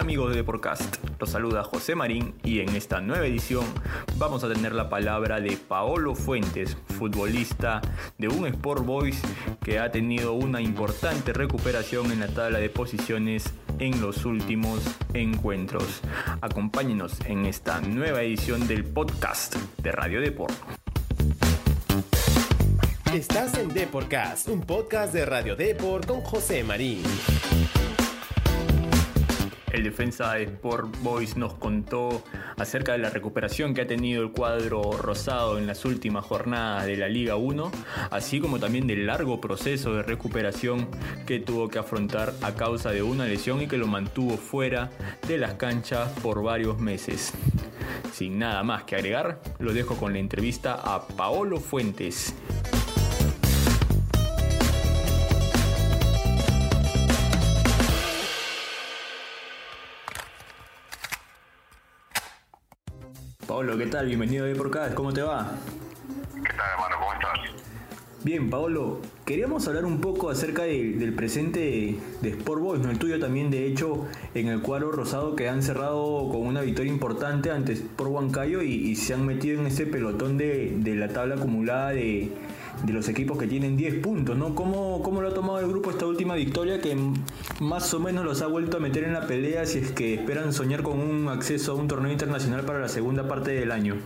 amigos de Podcast? Los saluda José Marín y en esta nueva edición vamos a tener la palabra de Paolo Fuentes, futbolista de un Sport Boys que ha tenido una importante recuperación en la tabla de posiciones en los últimos encuentros. Acompáñenos en esta nueva edición del podcast de Radio Deport. Estás en Deporcast, un podcast de Radio Deport con José Marín. El defensa de Sport Boys nos contó acerca de la recuperación que ha tenido el cuadro rosado en las últimas jornadas de la Liga 1, así como también del largo proceso de recuperación que tuvo que afrontar a causa de una lesión y que lo mantuvo fuera de las canchas por varios meses. Sin nada más que agregar, lo dejo con la entrevista a Paolo Fuentes. Paolo, ¿qué tal? Bienvenido a por acá. ¿Cómo te va? ¿Qué tal, hermano? ¿Cómo estás? Bien, Paolo, queríamos hablar un poco acerca del presente de, Sport Boys, ¿no? el tuyo también, de hecho, en el cuadro rosado que han cerrado con una victoria importante ante Sport Huancayo y, y se han metido en ese pelotón de, de la tabla acumulada de, de los equipos que tienen 10 puntos, ¿no? ¿Cómo, ¿Cómo, lo ha tomado el grupo esta última victoria que más o menos los ha vuelto a meter en la pelea si es que esperan soñar con un acceso a un torneo internacional para la segunda parte del año?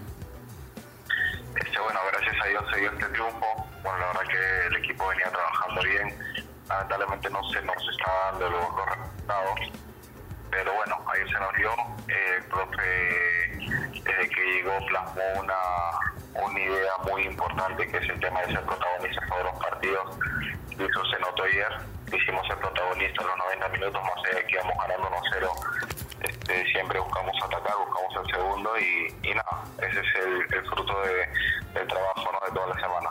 Este, bueno, gracias a Dios se dio este triunfo. Bueno, la verdad que el equipo venía trabajando bien. Lamentablemente no se nos está dando los, resultados. Pero bueno, ahí se nos dio. el profe, desde que llegó, plasmó una una idea muy importante que es el tema de ser protagonista de los partidos. Y eso se notó ayer. Hicimos ser protagonista en los 90 minutos, más allá de que íbamos ganando 1-0. Este, siempre buscamos atacar, buscamos el segundo y, y nada, ese es el, fruto de, del trabajo de toda la semana.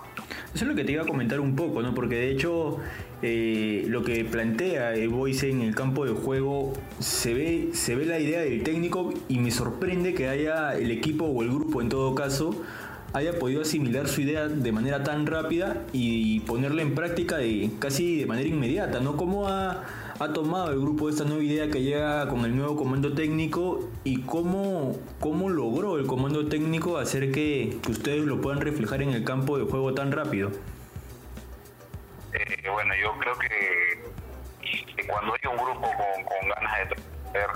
Eso es lo que te iba a comentar un poco, ¿no? Porque de hecho eh, lo que plantea el Boise en el campo de juego se ve, se ve la idea del técnico y me sorprende que haya el equipo o el grupo en todo caso haya podido asimilar su idea de manera tan rápida y ponerla en práctica de, casi de manera inmediata, ¿no? ¿Cómo ha, tomado el grupo esta nueva idea que llega con el nuevo comando técnico y cómo, cómo logró el comando técnico hacer que, ustedes lo puedan reflejar en el campo de juego tan rápido? Eh, bueno, yo creo que, cuando hay un grupo con, ganas de traer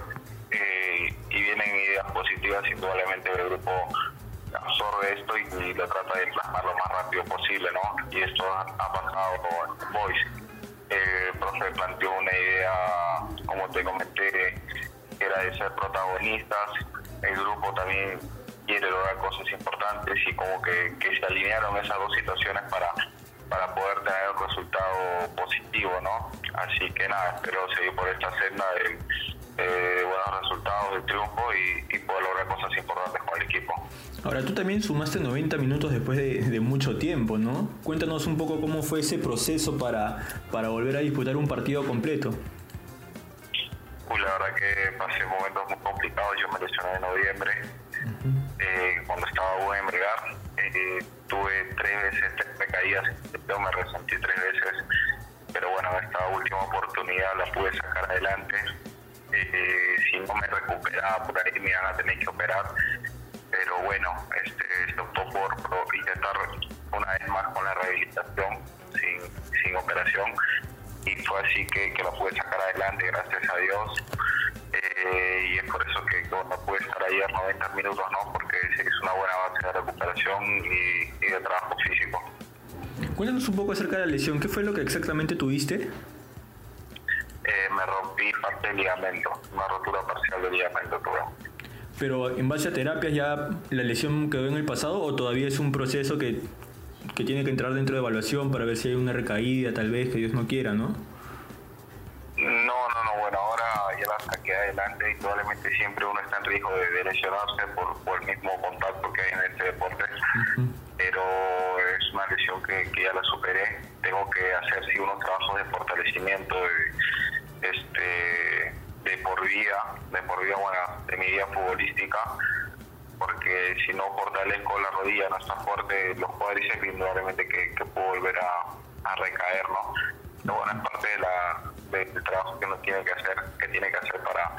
eh, y vienen ideas positivas, indudablemente el grupo absorbe esto y, lo trata de plasmar lo más rápido posible, ¿no? Y esto ha, pasado con Voice. El profe planteó una idea, como te comenté, que era de ser protagonistas. El grupo también quiere lograr cosas importantes y como que, se alinearon esas dos situaciones para, para poder tener un resultado positivo, ¿no? Así que nada, espero seguir por esta senda de, buenos resultados, de triunfo y poder lograr cosas importantes equipo. Ahora, tú también sumaste 90 minutos después de, mucho tiempo, ¿no? Cuéntanos un poco cómo fue ese proceso para, para volver a disputar un partido completo. Uy, la verdad que pasé momentos muy complicados. Yo me lesioné en noviembre, eh, cuando estaba en bregar. Eh, tuve tres veces, tres recaídas, yo me resentí tres veces. Pero bueno, esta última oportunidad la pude sacar adelante. Eh, si no me recuperaba por ahí me iban a tener que operar pero bueno, este, optó por, intentar una vez más con la rehabilitación sin, sin operación y fue así que, que lo pude sacar adelante, gracias a Dios. Eh, y es por eso que no pude estar ayer 90 minutos, ¿no? porque es una buena base de recuperación y, de trabajo físico. Cuéntanos un poco acerca de la lesión, ¿qué fue lo que exactamente tuviste? Eh, me rompí parte del ligamento, una rotura parcial del ligamento tuve. Pero en base a terapias ya la lesión quedó en el pasado o todavía es un proceso que, que tiene que entrar dentro de evaluación para ver si hay una recaída, tal vez, que Dios no quiera, ¿no? No, no, no, bueno, ahora ya la saqué adelante y probablemente siempre uno está en riesgo de, lesionarse por, el mismo contacto que hay en este deporte, pero es una lesión que, que, ya la superé, tengo que hacer sí unos trabajos de fortalecimiento, de, este de por vida, de por vida, bueno, de mi vida futbolística, porque si no fortalezco la rodilla, no está fuerte, los cuádriceps, indudablemente que, que puedo volver a, recaer, ¿no? Pero bueno, es parte de la, del trabajo que uno tiene que hacer, que tiene que hacer para,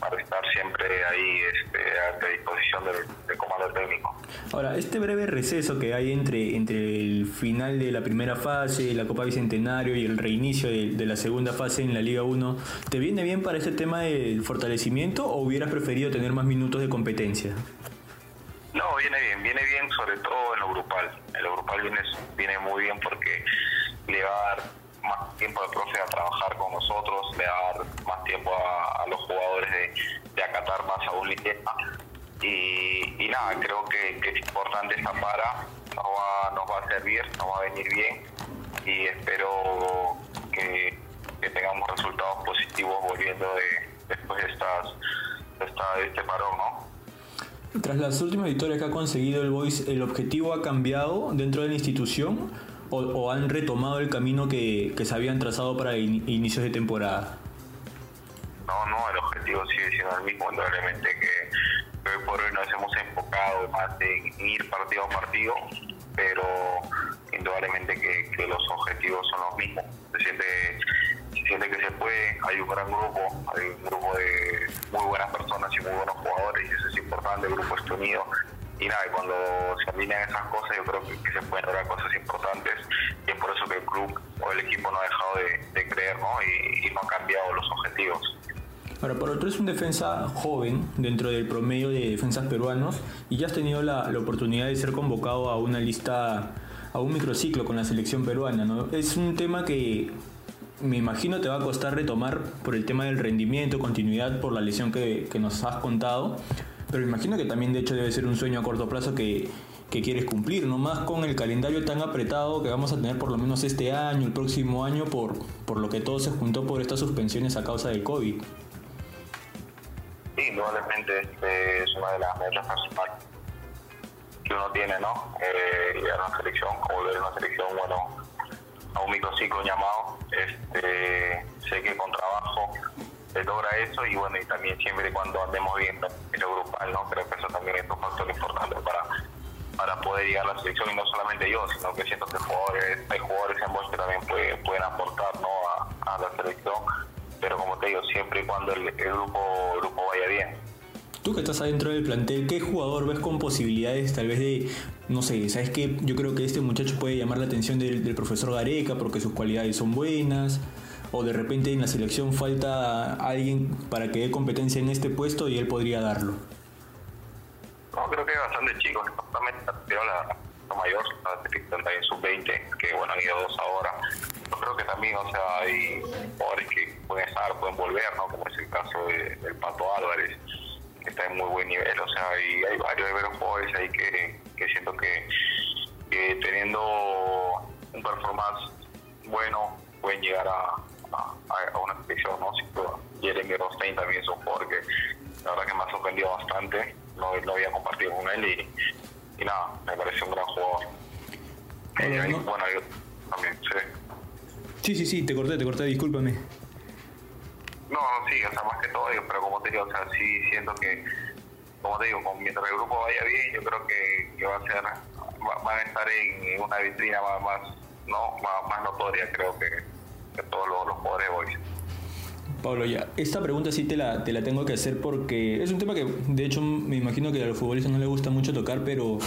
para estar siempre ahí este, a disposición del, comando técnico. Ahora, este breve receso que hay entre, entre el final de la primera fase, la Copa Bicentenario y el reinicio de, de la segunda fase en la Liga 1, ¿te viene bien para este tema del fortalecimiento o hubieras preferido tener más minutos de competencia? No, viene bien, viene bien sobre todo en lo grupal. En lo grupal viene, viene muy bien porque le va a dar más tiempo al profe a trabajar con nosotros, le va a dar más tiempo a, los jugadores de, acatar más a un y, y nada, creo que, es importante esta para, nos va, nos va a servir, nos va a venir bien y espero que, tengamos resultados positivos volviendo de, después de, estas, de este parón, ¿no? Tras las últimas victorias que ha conseguido el Boys, ¿el objetivo ha cambiado dentro de la institución o, han retomado el camino que, se habían trazado para inicios de temporada? No, no, el objetivo sigue siendo el mismo, indudablemente que hoy por hoy nos hemos enfocado más en ir partido a partido, pero indudablemente que, que los objetivos son los mismos. Se siente siente que se puede, hay un gran grupo, hay un grupo de muy buenas personas y muy buenos jugadores y eso es importante, el grupo está unido y nada, cuando se alinean esas cosas yo creo que, se pueden lograr cosas importantes y es por eso que el club o el equipo no Ahora, por otro es un defensa joven dentro del promedio de defensas peruanos y ya has tenido la, oportunidad de ser convocado a una lista, a un microciclo con la selección peruana. ¿no? Es un tema que me imagino te va a costar retomar por el tema del rendimiento, continuidad por la lesión que, nos has contado, pero me imagino que también de hecho debe ser un sueño a corto plazo que, quieres cumplir, no más con el calendario tan apretado que vamos a tener por lo menos este año, el próximo año, por, por lo que todo se juntó por estas suspensiones a causa del COVID. Indudablemente este es una de las metas personales que uno tiene, ¿no? Eh, a una selección, volver a una selección, bueno, a un microciclo llamado. Este, sé que con trabajo se logra eso y bueno, y también siempre y cuando andemos bien en grupal, ¿no? Creo que eso también es un factor importante para, para poder llegar a la selección y no solamente yo, sino que siento que jugadores, hay jugadores en voz que también pueden aportar ¿no? a, la selección, pero como te digo, siempre y cuando el, grupo, el grupo vaya bien. Tú que estás adentro del plantel, ¿qué jugador ves con posibilidades tal vez de, no sé, sabes que yo creo que este muchacho puede llamar la atención del, profesor Gareca porque sus cualidades son buenas? O de repente en la selección falta alguien para que dé competencia en este puesto y él podría darlo. No, creo que hay bastante chicos, pero la, la mayor, la en sub-20, que bueno, han ido dos ahora. Yo creo que también, o sea, hay jugadores que pueden estar, pueden volver, ¿no? Como es el caso del Pato Álvarez que está en muy buen nivel. O sea, y hay varios de veros jugadores ahí que, que siento que, teniendo un performance bueno pueden llegar a, a, una selección, ¿no? Jeremy Rostein también es un jugador que la verdad que me ha sorprendido bastante, no, no había compartido con él y, y nada, me parece un gran jugador. Bueno, yo también, sí. Sí, sí, sí, te corté, te corté, discúlpame. No, sí, o sea, más que todo, pero como te digo, o sea, sí siento que, como te digo, mientras el grupo vaya bien, yo creo que, va a ser, van a estar en una vitrina más, no, más, notoria, creo que, que todos los, los jugadores hoy. Pablo, ya, esta pregunta sí te la, te la tengo que hacer porque es un tema que de hecho me imagino que a los futbolistas no les gusta mucho tocar, pero,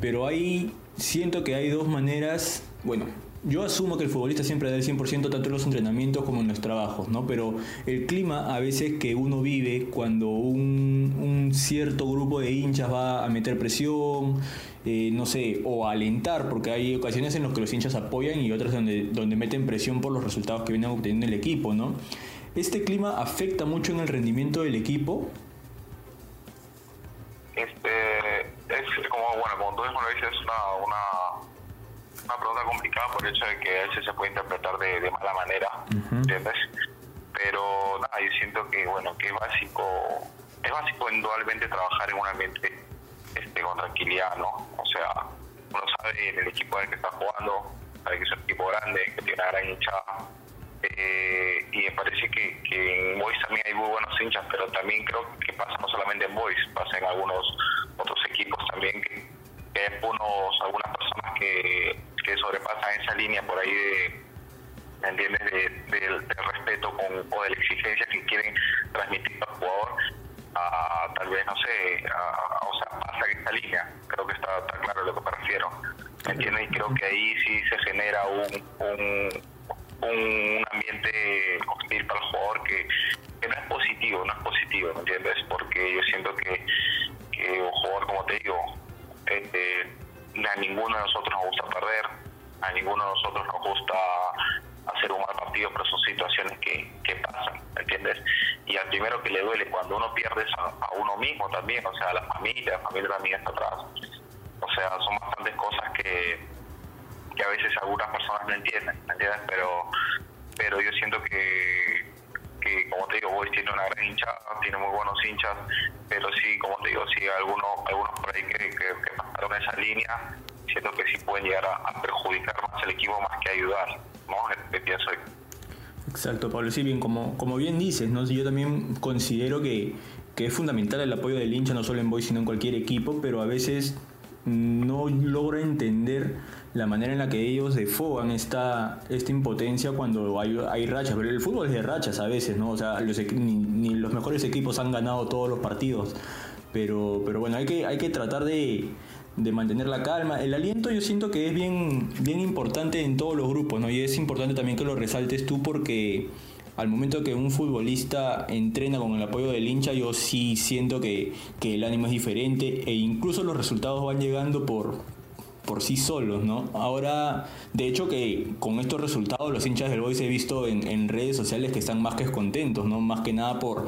pero hay, siento que hay dos maneras, bueno, yo asumo que el futbolista siempre da el 100% tanto en los entrenamientos como en los trabajos, ¿no? Pero el clima a veces que uno vive cuando un, cierto grupo de hinchas va a meter presión, eh, no sé, o a alentar, porque hay ocasiones en las que los hinchas apoyan y otras donde, donde meten presión por los resultados que vienen obteniendo el equipo, ¿no? ¿Este clima afecta mucho en el rendimiento del equipo? Este, bueno, como tú mismo lo dices, una, una una pregunta complicada por el hecho de que a veces se puede interpretar de, mala manera, ¿entiendes? Pero nada, yo siento que, bueno, que es básico, es básico indudablemente trabajar en un ambiente este, con tranquilidad, ¿no? O sea, uno sabe en el equipo en el que está jugando, sabe que es un equipo grande, que tiene una gran hinchada. Eh, y me parece que, que en Boys también hay muy buenos hinchas, pero también creo que pasa no solamente en Boys, pasa en algunos otros equipos hay algunos, algunas personas que, que sobrepasan esa línea por ahí de, entiendes?, del, respeto con, o de la exigencia que quieren transmitir al jugador. A, tal vez, no sé, a, o sea, pasa esta línea, creo que está, está claro a lo que me refiero. ¿Me entiendes? Y creo que ahí sí se genera un, un un ambiente hostil para el jugador que, que, no es positivo, no es positivo, ¿me entiendes? Porque yo siento que a ninguno de nosotros nos gusta perder, a ninguno de nosotros nos gusta hacer un mal partido, pero son situaciones que, que pasan, ¿me entiendes? Y al primero que le duele cuando uno pierde a, uno mismo también, o sea, a la familia, la familia también está atrás. O sea, son bastantes cosas que, que a veces algunas personas no entienden, ¿me entiendes? Pero, pero yo siento que, que como te digo, Boys tiene una gran hinchada, tiene muy buenos hinchas, pero sí, como te digo, sí, algunos, algunos por ahí que, que, que pasaron esa línea, siento que sí pueden llegar a, perjudicar más al equipo más que ayudar, ¿no? Que pienso yo. Exacto, Pablo. Sí, bien, como, como bien dices, ¿no? yo también considero que, que es fundamental el apoyo del hincha, no solo en Boys, sino en cualquier equipo, pero a veces no logro entender la manera en la que ellos defogan esta, esta impotencia cuando hay, hay rachas. Pero el fútbol es de rachas a veces, ¿no? O sea, los, ni, ni los mejores equipos han ganado todos los partidos. Pero, pero bueno, hay que, hay que tratar de, de mantener la calma. El aliento yo siento que es bien, bien importante en todos los grupos, ¿no? Y es importante también que lo resaltes tú porque al momento que un futbolista entrena con el apoyo del hincha, yo sí siento que, que el ánimo es diferente e incluso los resultados van llegando por, por sí solos, ¿no? Ahora, de hecho que con estos resultados los hinchas del Boys he visto en, en redes sociales que están más que contentos, ¿no? Más que nada por,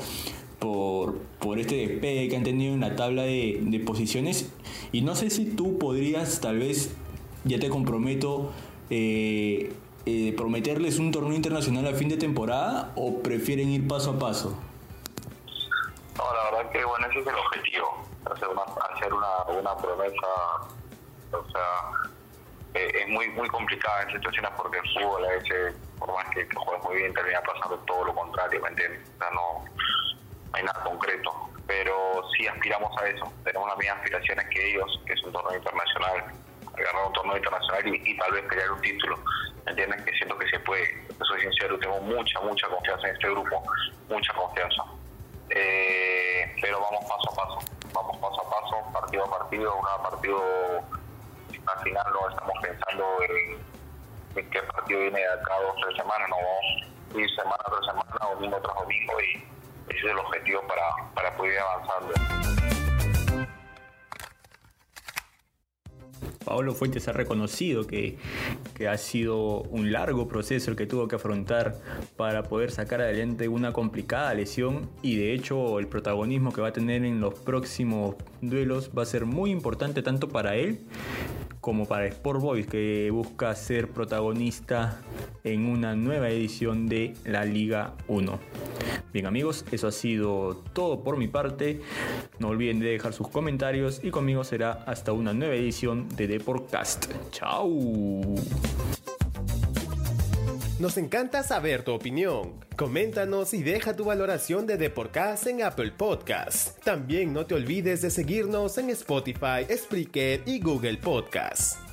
por, por este despegue que han tenido en la tabla de, posiciones. Y no sé si tú podrías, tal vez, ya te comprometo, eh, eh, prometerles un torneo internacional a fin de temporada o prefieren ir paso a paso? No, la verdad que bueno, ese es el objetivo, hacer una, hacer una, una promesa, o sea, eh, es muy muy complicada en situaciones porque el fútbol a veces, por más que, que juegues muy bien, termina pasando todo lo contrario, ¿me entiendes? O sea, no, concreto, pero sí aspiramos a eso, tenemos las mismas aspiraciones que ellos, que es un torneo internacional, ganar un torneo internacional y, tal vez pelear un título, ¿me entiendes? Que siento que se puede, soy sincero, tengo mucha, mucha confianza en este grupo, mucha confianza. Eh, pero vamos paso a paso, vamos paso a paso, partido a partido, una partido al final no estamos pensando en, qué partido viene de acá dos tres semanas, no vamos a ir semana tras semana, domingo tras domingo y ese es el objetivo para, para poder ir avanzando. Pablo Fuentes ha reconocido que, que, ha sido un largo proceso el que tuvo que afrontar para poder sacar adelante una complicada lesión y de hecho el protagonismo que va a tener en los próximos duelos va a ser muy importante tanto para él como para Sport Boys que busca ser protagonista en una nueva edición de la Liga 1. Bien amigos, eso ha sido todo por mi parte. No olviden de dejar sus comentarios y conmigo será hasta una nueva edición de Deportcast. Chao. Nos encanta saber tu opinión. Coméntanos y deja tu valoración de Deporcast en Apple Podcast. También no te olvides de seguirnos en Spotify, Spreaker y Google Podcast.